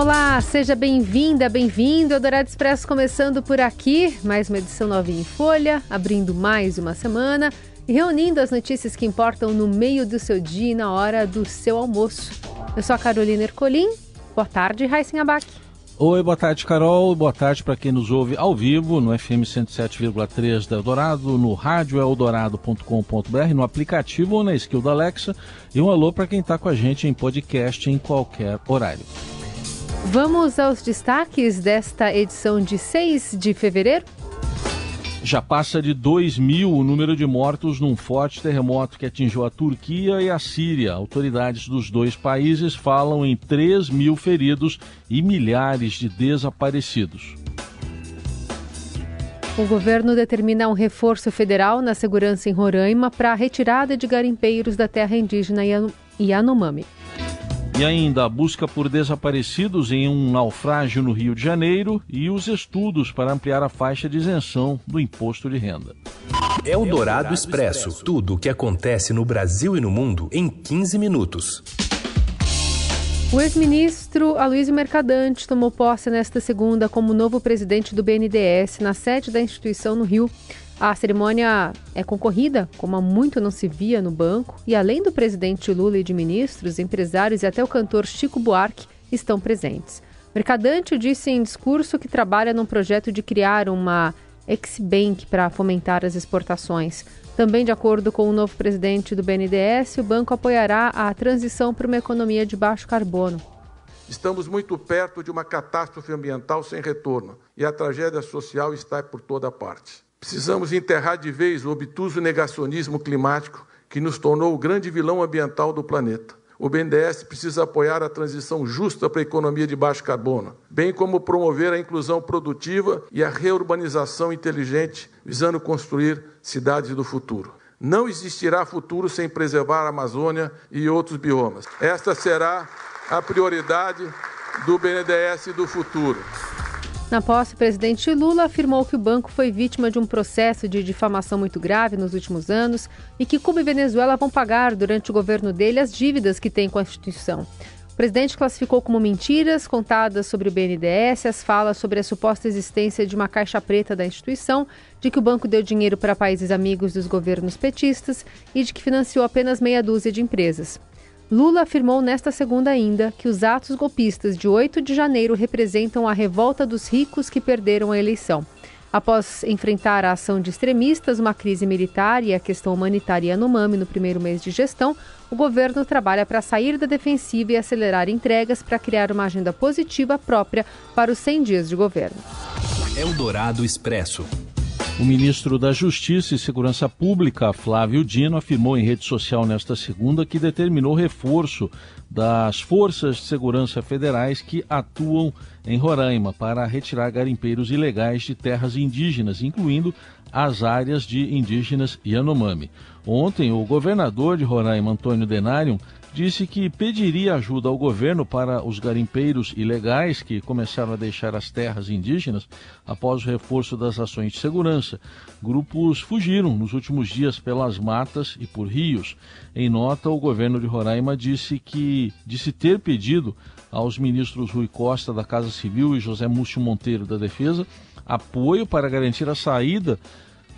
Olá, seja bem-vinda, bem-vindo. Eldorado Expresso começando por aqui, mais uma edição novinha em folha, abrindo mais uma semana e reunindo as notícias que importam no meio do seu dia e na hora do seu almoço. Eu sou a Carolina Ercolim. Boa tarde, Raíssen Abac. Oi, boa tarde, Carol. Boa tarde para quem nos ouve ao vivo no FM 107,3 da Eldorado, no rádio eldorado.com.br, no aplicativo ou na skill da Alexa. E um alô para quem está com a gente em podcast em qualquer horário. Vamos aos destaques desta edição de 6 de fevereiro? Já passa de 2 mil o número de mortos num forte terremoto que atingiu a Turquia e a Síria. Autoridades dos dois países falam em 3 mil feridos e milhares de desaparecidos. O governo determina um reforço federal na segurança em Roraima para a retirada de garimpeiros da terra indígena Yanomami. E ainda a busca por desaparecidos em um naufrágio no Rio de Janeiro e os estudos para ampliar a faixa de isenção do imposto de renda. É o Dourado Expresso. Tudo o que acontece no Brasil e no mundo em 15 minutos. O ex-ministro Aloysio Mercadante tomou posse nesta segunda como novo presidente do BNDES na sede da instituição no Rio. A cerimônia é concorrida, como há muito não se via no banco, e além do presidente Lula e de ministros, empresários e até o cantor Chico Buarque estão presentes. Mercadante disse em discurso que trabalha num projeto de criar uma ex-bank para fomentar as exportações. Também, de acordo com o novo presidente do BNDES, o banco apoiará a transição para uma economia de baixo carbono. Estamos muito perto de uma catástrofe ambiental sem retorno e a tragédia social está por toda parte. Precisamos enterrar de vez o obtuso negacionismo climático que nos tornou o grande vilão ambiental do planeta. O BNDES precisa apoiar a transição justa para a economia de baixo carbono, bem como promover a inclusão produtiva e a reurbanização inteligente, visando construir cidades do futuro. Não existirá futuro sem preservar a Amazônia e outros biomas. Esta será a prioridade do BNDES do futuro. Na posse, o presidente Lula afirmou que o banco foi vítima de um processo de difamação muito grave nos últimos anos e que Cuba e Venezuela vão pagar durante o governo dele as dívidas que tem com a instituição. O presidente classificou como mentiras contadas sobre o BNDES as falas sobre a suposta existência de uma caixa preta da instituição, de que o banco deu dinheiro para países amigos dos governos petistas e de que financiou apenas meia dúzia de empresas. Lula afirmou nesta segunda ainda que os atos golpistas de 8 de janeiro representam a revolta dos ricos que perderam a eleição. Após enfrentar a ação de extremistas, uma crise militar e a questão humanitária no MAMI no primeiro mês de gestão, o governo trabalha para sair da defensiva e acelerar entregas para criar uma agenda positiva própria para os 100 dias de governo. Eldorado Expresso. O ministro da Justiça e Segurança Pública, Flávio Dino, afirmou em rede social nesta segunda que determinou reforço das forças de segurança federais que atuam em Roraima para retirar garimpeiros ilegais de terras indígenas, incluindo as áreas de indígenas Yanomami. Ontem, o governador de Roraima, Antônio Denarium, disse que pediria ajuda ao governo para os garimpeiros ilegais que começaram a deixar as terras indígenas após o reforço das ações de segurança. Grupos fugiram nos últimos dias pelas matas e por rios. Em nota, o governo de Roraima disse que disse ter pedido aos ministros Rui Costa da Casa Civil e José Múcio Monteiro da Defesa apoio para garantir a saída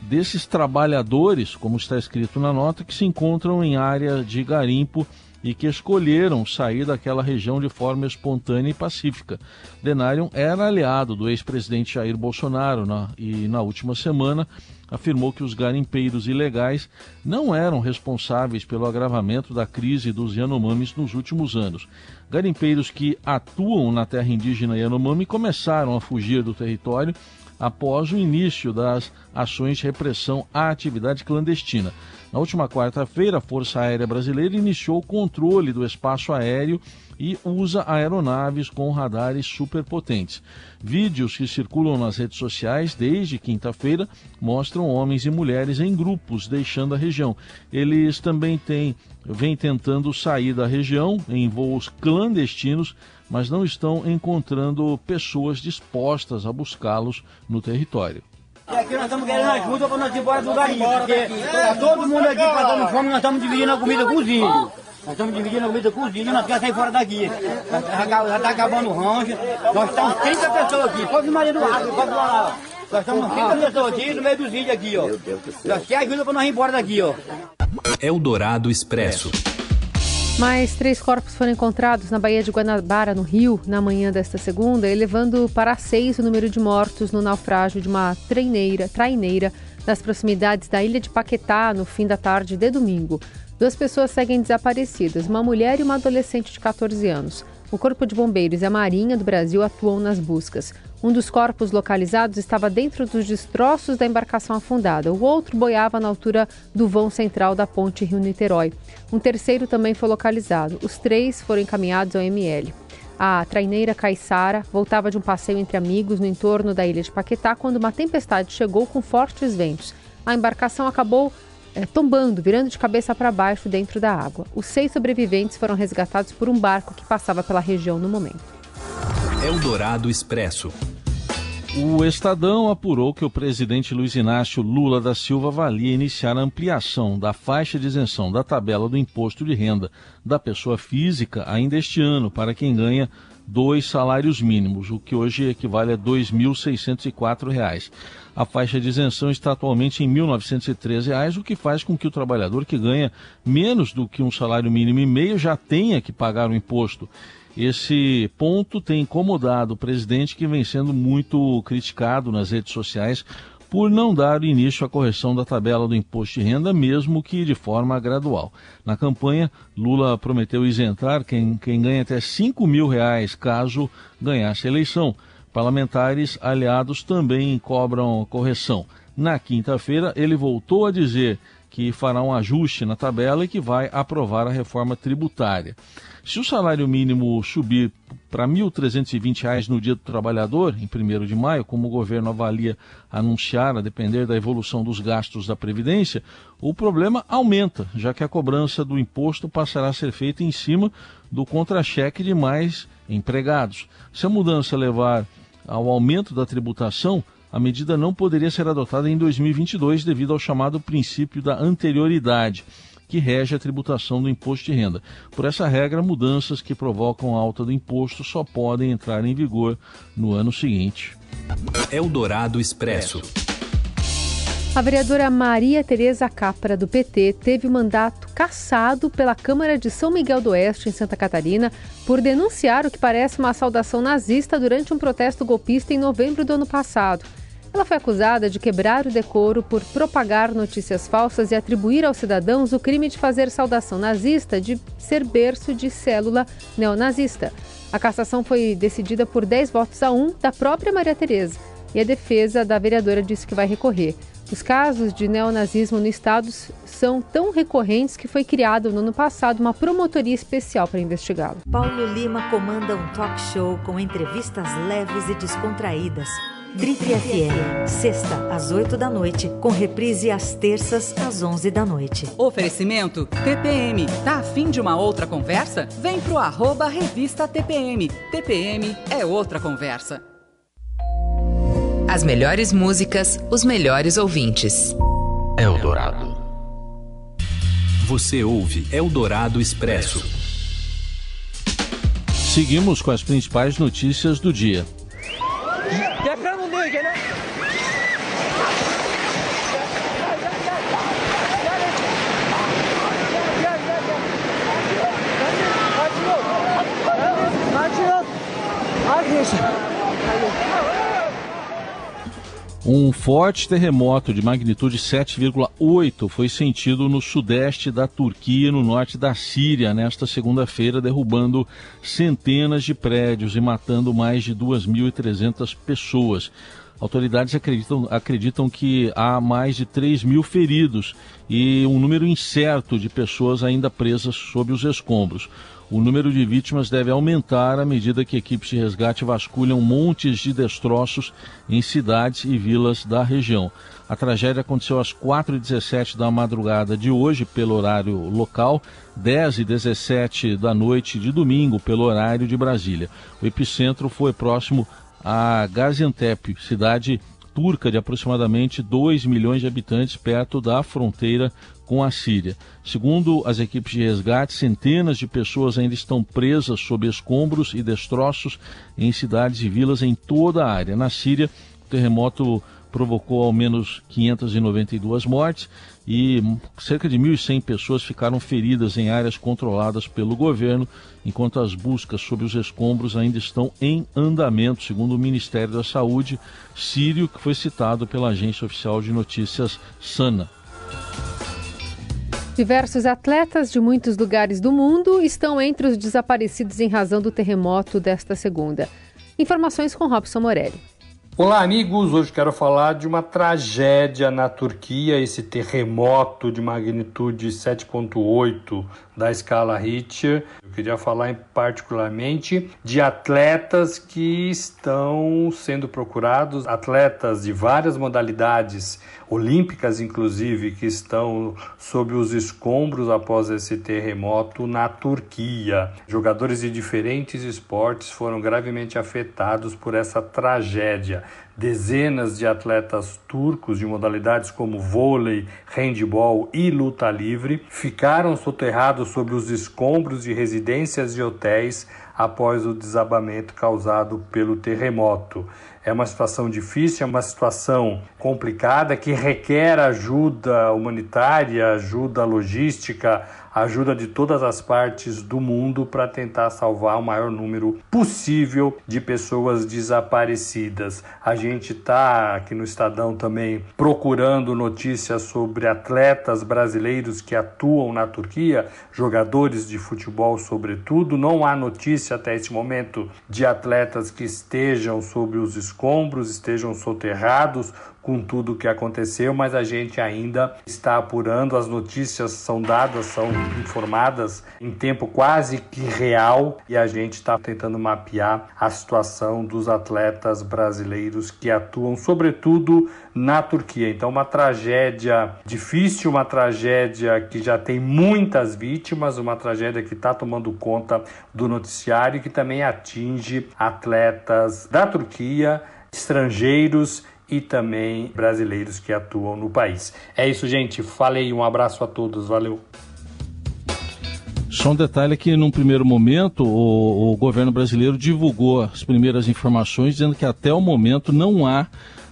desses trabalhadores, como está escrito na nota, que se encontram em área de garimpo e que escolheram sair daquela região de forma espontânea e pacífica. Denarium era aliado do ex-presidente Jair Bolsonaro na, e, na última semana, afirmou que os garimpeiros ilegais não eram responsáveis pelo agravamento da crise dos Yanomamis nos últimos anos. Garimpeiros que atuam na terra indígena Yanomami começaram a fugir do território após o início das ações de repressão à atividade clandestina. Na última quarta-feira, a Força Aérea Brasileira iniciou o controle do espaço aéreo e usa aeronaves com radares superpotentes. Vídeos que circulam nas redes sociais desde quinta-feira mostram homens e mulheres em grupos deixando a região. Eles também têm, vêm tentando sair da região em voos clandestinos, mas não estão encontrando pessoas dispostas a buscá-los no território. E aqui nós estamos querendo ajuda para nós ir embora do garimpo, porque tá todo mundo aqui passando fome, nós estamos dividindo a comida com os índios. Nós estamos dividindo a comida cozinha, nós queremos sair fora daqui. Já está acabando o rancho. Nós estamos 30 pessoas aqui. Pode Maria do Água, pode lá. Nós estamos 30 pessoas aqui no meio dos índios aqui, ó. Nós queremos ajuda para nós ir embora daqui, ó. Eldorado Expresso. Mais três corpos foram encontrados na Baía de Guanabara, no Rio, na manhã desta segunda, elevando para seis o número de mortos no naufrágio de uma treineira, traineira nas proximidades da ilha de Paquetá, no fim da tarde de domingo. Duas pessoas seguem desaparecidas, uma mulher e uma adolescente de 14 anos. O Corpo de Bombeiros e a Marinha do Brasil atuam nas buscas. Um dos corpos localizados estava dentro dos destroços da embarcação afundada. O outro boiava na altura do vão central da ponte Rio-Niterói. Um terceiro também foi localizado. Os três foram encaminhados ao ML. A traineira Caissara voltava de um passeio entre amigos no entorno da ilha de Paquetá quando uma tempestade chegou com fortes ventos. A embarcação acabou é, tombando, virando de cabeça para baixo dentro da água. Os seis sobreviventes foram resgatados por um barco que passava pela região no momento. Eldorado Expresso. O Estadão apurou que o presidente Luiz Inácio Lula da Silva avalia iniciar a ampliação da faixa de isenção da tabela do imposto de renda da pessoa física ainda este ano para quem ganha dois salários mínimos, o que hoje equivale a R$ 2.604. A faixa de isenção está atualmente em R$ 1.913, o que faz com que o trabalhador que ganha menos do que um salário mínimo e meio já tenha que pagar o imposto. Esse ponto tem incomodado o presidente, que vem sendo muito criticado nas redes sociais por não dar início à correção da tabela do imposto de renda, mesmo que de forma gradual. Na campanha, Lula prometeu isentar quem, quem ganha até 5 mil reais caso ganhasse a eleição. Parlamentares aliados também cobram correção. Na quinta-feira, ele voltou a dizer que fará um ajuste na tabela e que vai aprovar a reforma tributária. Se o salário mínimo subir para R$ 1.320 no dia do trabalhador, em 1 de maio, como o governo avalia anunciar, a depender da evolução dos gastos da Previdência, o problema aumenta, já que a cobrança do imposto passará a ser feita em cima do contra-cheque de mais empregados. Se a mudança levar ao aumento da tributação, a medida não poderia ser adotada em 2022 devido ao chamado princípio da anterioridade que rege a tributação do imposto de renda. Por essa regra, mudanças que provocam alta do imposto só podem entrar em vigor no ano seguinte. Eldorado Expresso. A vereadora Maria Tereza Capra, do PT, teve o mandato cassado pela Câmara de São Miguel do Oeste, em Santa Catarina, por denunciar o que parece uma saudação nazista durante um protesto golpista em novembro do ano passado. Ela foi acusada de quebrar o decoro por propagar notícias falsas e atribuir aos cidadãos o crime de fazer saudação nazista de ser berço de célula neonazista. A cassação foi decidida por 10 votos a 1 da própria Maria Tereza e a defesa da vereadora disse que vai recorrer. Os casos de neonazismo no estado são tão recorrentes que foi criado no ano passado uma promotoria especial para investigá-lo. Paulo Lima comanda um talk show com entrevistas leves e descontraídas Tripri FM, sexta às 8 da noite, com reprise às terças às 11 da noite. Oferecimento TPM. Tá afim de uma outra conversa? Vem pro arroba revista TPM. TPM é outra conversa. As melhores músicas, os melhores ouvintes. Eldorado. Você ouve Eldorado Expresso. Seguimos com as principais notícias do dia. Um forte terremoto de magnitude 7,8 foi sentido no sudeste da Turquia e no norte da Síria nesta segunda-feira, derrubando centenas de prédios e matando mais de 2.300 pessoas. Autoridades acreditam, acreditam que há mais de 3 mil feridos e um número incerto de pessoas ainda presas sob os escombros. O número de vítimas deve aumentar à medida que equipes de resgate vasculham montes de destroços em cidades e vilas da região. A tragédia aconteceu às 4h17 da madrugada de hoje, pelo horário local, 10h17 da noite de domingo, pelo horário de Brasília. O epicentro foi próximo a Gaziantep, cidade turca de aproximadamente 2 milhões de habitantes perto da fronteira com a Síria. Segundo as equipes de resgate, centenas de pessoas ainda estão presas sob escombros e destroços em cidades e vilas em toda a área. Na Síria, o terremoto provocou ao menos 592 mortes e cerca de 1.100 pessoas ficaram feridas em áreas controladas pelo governo, enquanto as buscas sob os escombros ainda estão em andamento, segundo o Ministério da Saúde sírio, que foi citado pela agência oficial de notícias SANA. Diversos atletas de muitos lugares do mundo estão entre os desaparecidos em razão do terremoto desta segunda. Informações com Robson Morelli. Olá, amigos! Hoje quero falar de uma tragédia na Turquia, esse terremoto de magnitude 7.8 da escala Richter. Eu queria falar particularmente de atletas que estão sendo procurados, atletas de várias modalidades, olímpicas inclusive, que estão sob os escombros após esse terremoto na Turquia. Jogadores de diferentes esportes foram gravemente afetados por essa tragédia. Dezenas de atletas turcos de modalidades como vôlei, handebol e luta livre ficaram soterrados sob os escombros de residências e hotéis após o desabamento causado pelo terremoto. É uma situação difícil, é uma situação complicada que requer ajuda humanitária, ajuda logística, ajuda de todas as partes do mundo para tentar salvar o maior número possível de pessoas desaparecidas. A gente está aqui no Estadão também procurando notícias sobre atletas brasileiros que atuam na Turquia, jogadores de futebol, sobretudo. Não há notícia até esse momento de atletas que estejam sobre os escombros, estejam soterrados com tudo o que aconteceu, mas a gente ainda está apurando. As notícias são dadas, são informadas em tempo quase que real e a gente está tentando mapear a situação dos atletas brasileiros que atuam, sobretudo na Turquia. Então, uma tragédia difícil, uma tragédia que já tem muitas vítimas, uma tragédia que está tomando conta do noticiário e que também atinge atletas da Turquia, estrangeiros e também brasileiros que atuam no país. É isso, gente. Falei, um abraço a todos. Valeu. Só um detalhe que, num primeiro momento, o, o, governo brasileiro divulgou as primeiras informações dizendo que até o momento não há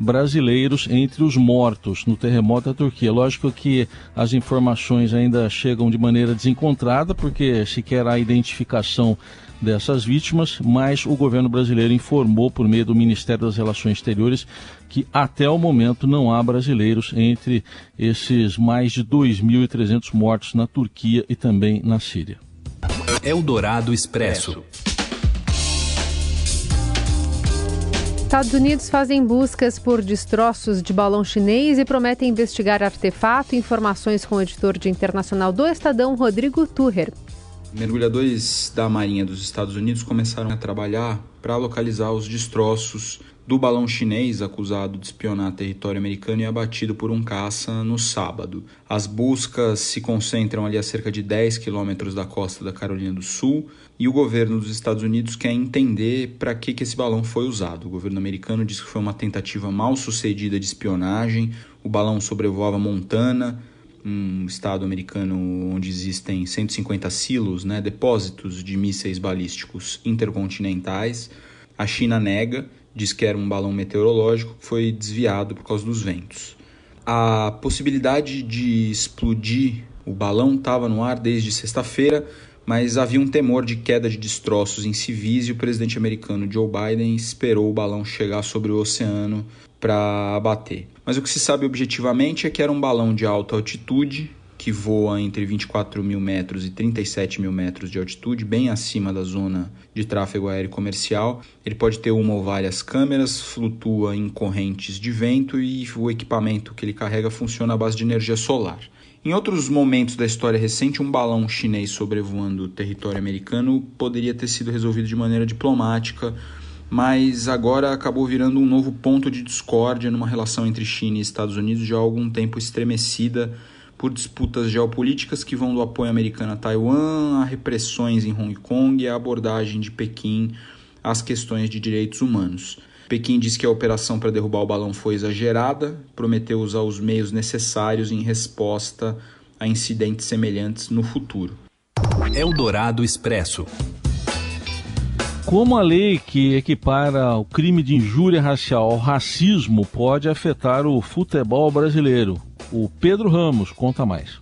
brasileiros entre os mortos no terremoto da Turquia. Lógico que as informações ainda chegam de maneira desencontrada, porque sequer há identificação dessas vítimas, mas o governo brasileiro informou por meio do Ministério das Relações Exteriores que até o momento não há brasileiros entre esses mais de 2.300 mortos na Turquia e também na Síria. Eldorado Expresso. Estados Unidos fazem buscas por destroços de balão chinês e prometem investigar artefato. Informações com o editor de internacional do Estadão, Rodrigo Turrer. Mergulhadores da Marinha dos Estados Unidos começaram a trabalhar para localizar os destroços do balão chinês acusado de espionar território americano e abatido por um caça no sábado. As buscas se concentram ali a cerca de 10 quilômetros da costa da Carolina do Sul e o governo dos Estados Unidos quer entender para que, que esse balão foi usado. O governo americano diz que foi uma tentativa mal sucedida de espionagem. O balão sobrevoava Montana um estado americano onde existem 150 silos, né, depósitos de mísseis balísticos intercontinentais. A China nega, diz que era um balão meteorológico que foi desviado por causa dos ventos. A possibilidade de explodir o balão estava no ar desde sexta-feira, mas havia um temor de queda de destroços em civis e o presidente americano Joe Biden esperou o balão chegar sobre o oceano para abater. Mas o que se sabe objetivamente é que era um balão de alta altitude que voa entre 24 mil metros e 37 mil metros de altitude, bem acima da zona de tráfego aéreo comercial. Ele pode ter uma ou várias câmeras, flutua em correntes de vento e o equipamento que ele carrega funciona à base de energia solar. Em outros momentos da história recente, um balão chinês sobrevoando o território americano poderia ter sido resolvido de maneira diplomática mas agora acabou virando um novo ponto de discórdia numa relação entre China e Estados Unidos já há algum tempo estremecida por disputas geopolíticas que vão do apoio americano a Taiwan, a repressões em Hong Kong e a abordagem de Pequim às questões de direitos humanos. Pequim disse que a operação para derrubar o balão foi exagerada, prometeu usar os meios necessários em resposta a incidentes semelhantes no futuro. Eldorado Expresso. Como a lei que equipara o crime de injúria racial ao racismo pode afetar o futebol brasileiro? O Pedro Ramos conta mais.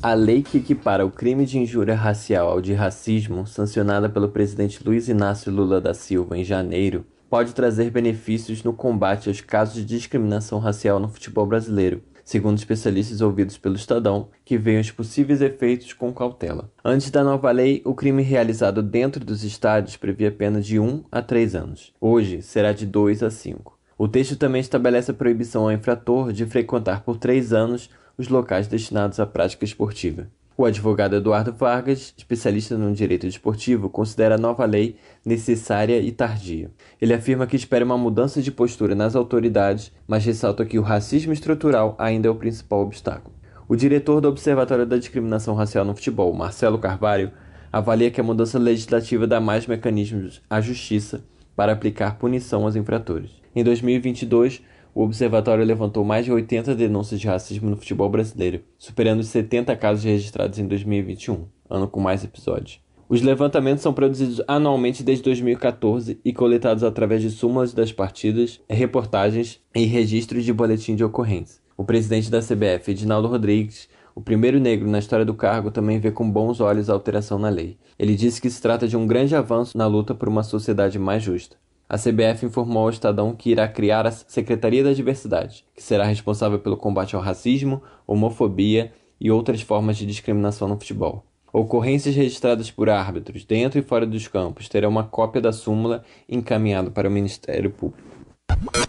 A lei que equipara o crime de injúria racial ao de racismo, sancionada pelo presidente Luiz Inácio Lula da Silva em janeiro, pode trazer benefícios no combate aos casos de discriminação racial no futebol brasileiro, segundo especialistas ouvidos pelo Estadão, que veem os possíveis efeitos com cautela. Antes da nova lei, o crime realizado dentro dos estádios previa pena de 1 a 3 anos. Hoje, será de 2 a 5. O texto também estabelece a proibição ao infrator de frequentar por 3 anos os locais destinados à prática esportiva. O advogado Eduardo Vargas, especialista no direito desportivo, considera a nova lei necessária e tardia. Ele afirma que espera uma mudança de postura nas autoridades, mas ressalta que o racismo estrutural ainda é o principal obstáculo. O diretor do Observatório da Discriminação Racial no Futebol, Marcelo Carvalho, avalia que a mudança legislativa dá mais mecanismos à justiça para aplicar punição aos infratores. Em 2022, o observatório levantou mais de 80 denúncias de racismo no futebol brasileiro, superando os 70 casos registrados em 2021, ano com mais episódios. Os levantamentos são produzidos anualmente desde 2014 e coletados através de súmulas das partidas, reportagens e registros de boletim de ocorrência. O presidente da CBF, Edinaldo Rodrigues, o primeiro negro na história do cargo, também vê com bons olhos a alteração na lei. Ele disse que se trata de um grande avanço na luta por uma sociedade mais justa. A CBF informou ao Estadão que irá criar a Secretaria da Diversidade, que será responsável pelo combate ao racismo, homofobia e outras formas de discriminação no futebol. Ocorrências registradas por árbitros dentro e fora dos campos terão uma cópia da súmula encaminhada para o Ministério Público.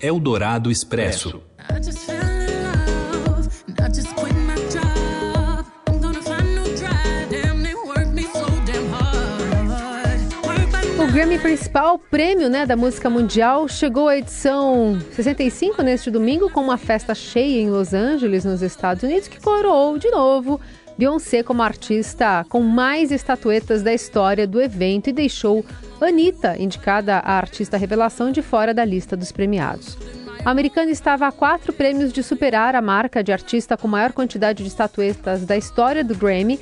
Eldorado Expresso. Grammy principal, prêmio né, da música mundial, chegou à edição 65 neste domingo com uma festa cheia em Los Angeles, nos Estados Unidos, que coroou de novo Beyoncé como artista com mais estatuetas da história do evento e deixou Anitta, indicada a artista revelação, de fora da lista dos premiados. A americana estava a quatro prêmios de superar a marca de artista com maior quantidade de estatuetas da história do Grammy,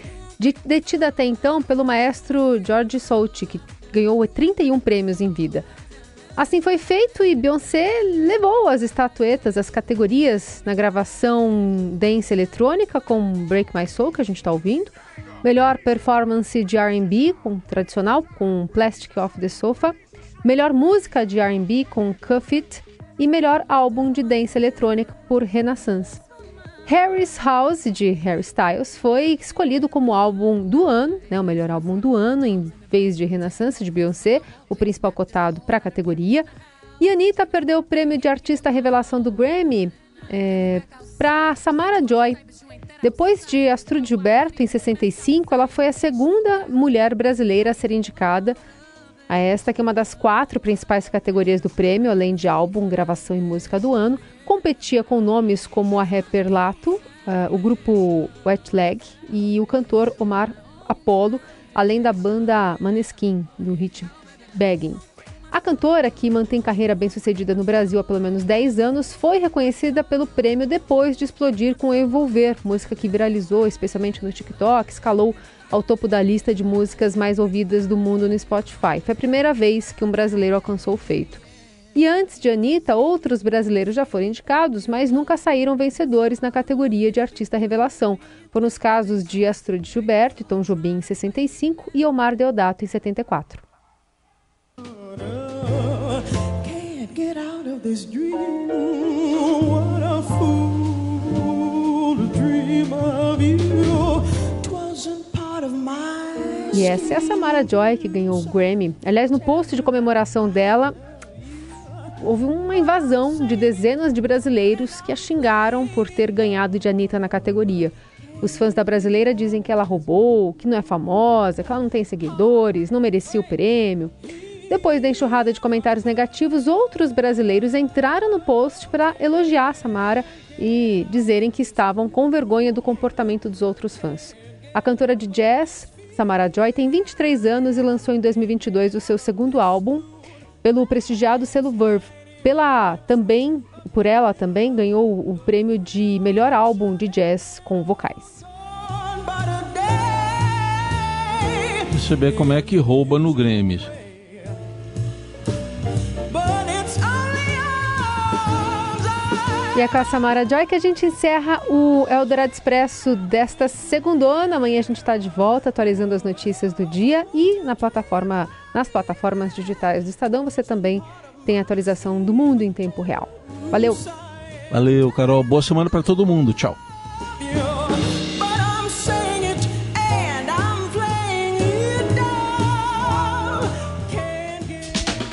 detida até então pelo maestro George Solti, que ganhou 31 prêmios em vida. Assim foi feito e Beyoncé levou as estatuetas, as categorias na gravação dance eletrônica com Break My Soul, que a gente está ouvindo. Melhor performance de R&B, com tradicional, com Plastic Off the Sofa. Melhor música de R&B com Cuff It. E melhor álbum de dance eletrônica por Renaissance. Harry's House, de Harry Styles, foi escolhido como álbum do ano, né, o melhor álbum do ano, em vez de Renaissance, de Beyoncé, o principal cotado para a categoria. E Anitta perdeu o prêmio de artista revelação do Grammy é, para Samara Joy. Depois de Astrud Gilberto, em 65, ela foi a segunda mulher brasileira a ser indicada a esta, que é uma das quatro principais categorias do prêmio, além de álbum, gravação e música do ano. Competia com nomes como a rapper Lato, uh, o grupo Wet Leg e o cantor Omar Apollo, além da banda Maneskin, do hit Begging. A cantora, que mantém carreira bem-sucedida no Brasil há pelo menos 10 anos, foi reconhecida pelo prêmio depois de explodir com Envolver, música que viralizou especialmente no TikTok, escalou ao topo da lista de músicas mais ouvidas do mundo no Spotify. Foi a primeira vez que um brasileiro alcançou o feito. E antes de Anitta, outros brasileiros já foram indicados, mas nunca saíram vencedores na categoria de artista revelação. Foram os casos de Astrid Gilberto e Tom Jobim em 65 e Omar Deodato em 74. E essa é a Samara Joy que ganhou o Grammy. Aliás, no post de comemoração dela, houve uma invasão de dezenas de brasileiros que a xingaram por ter ganhado de Anitta na categoria. Os fãs da brasileira dizem que ela roubou, que não é famosa, que ela não tem seguidores, não merecia o prêmio. Depois da enxurrada de comentários negativos, outros brasileiros entraram no post para elogiar Samara e dizerem que estavam com vergonha do comportamento dos outros fãs. A cantora de jazz, Samara Joy, tem 23 anos e lançou em 2022 o seu segundo álbum, pelo prestigiado selo Verve. Pela também, por ela também ganhou o prêmio de melhor álbum de jazz com vocais. Você vê como é que rouba no Grêmio. E é com a Samara Joy que a gente encerra o Eldorado Expresso desta segunda. Amanhã a gente está de volta atualizando as notícias do dia e na plataforma, nas plataformas digitais do Estadão você também tem atualização do mundo em tempo real. Valeu! Valeu, Carol. Boa semana para todo mundo. Tchau.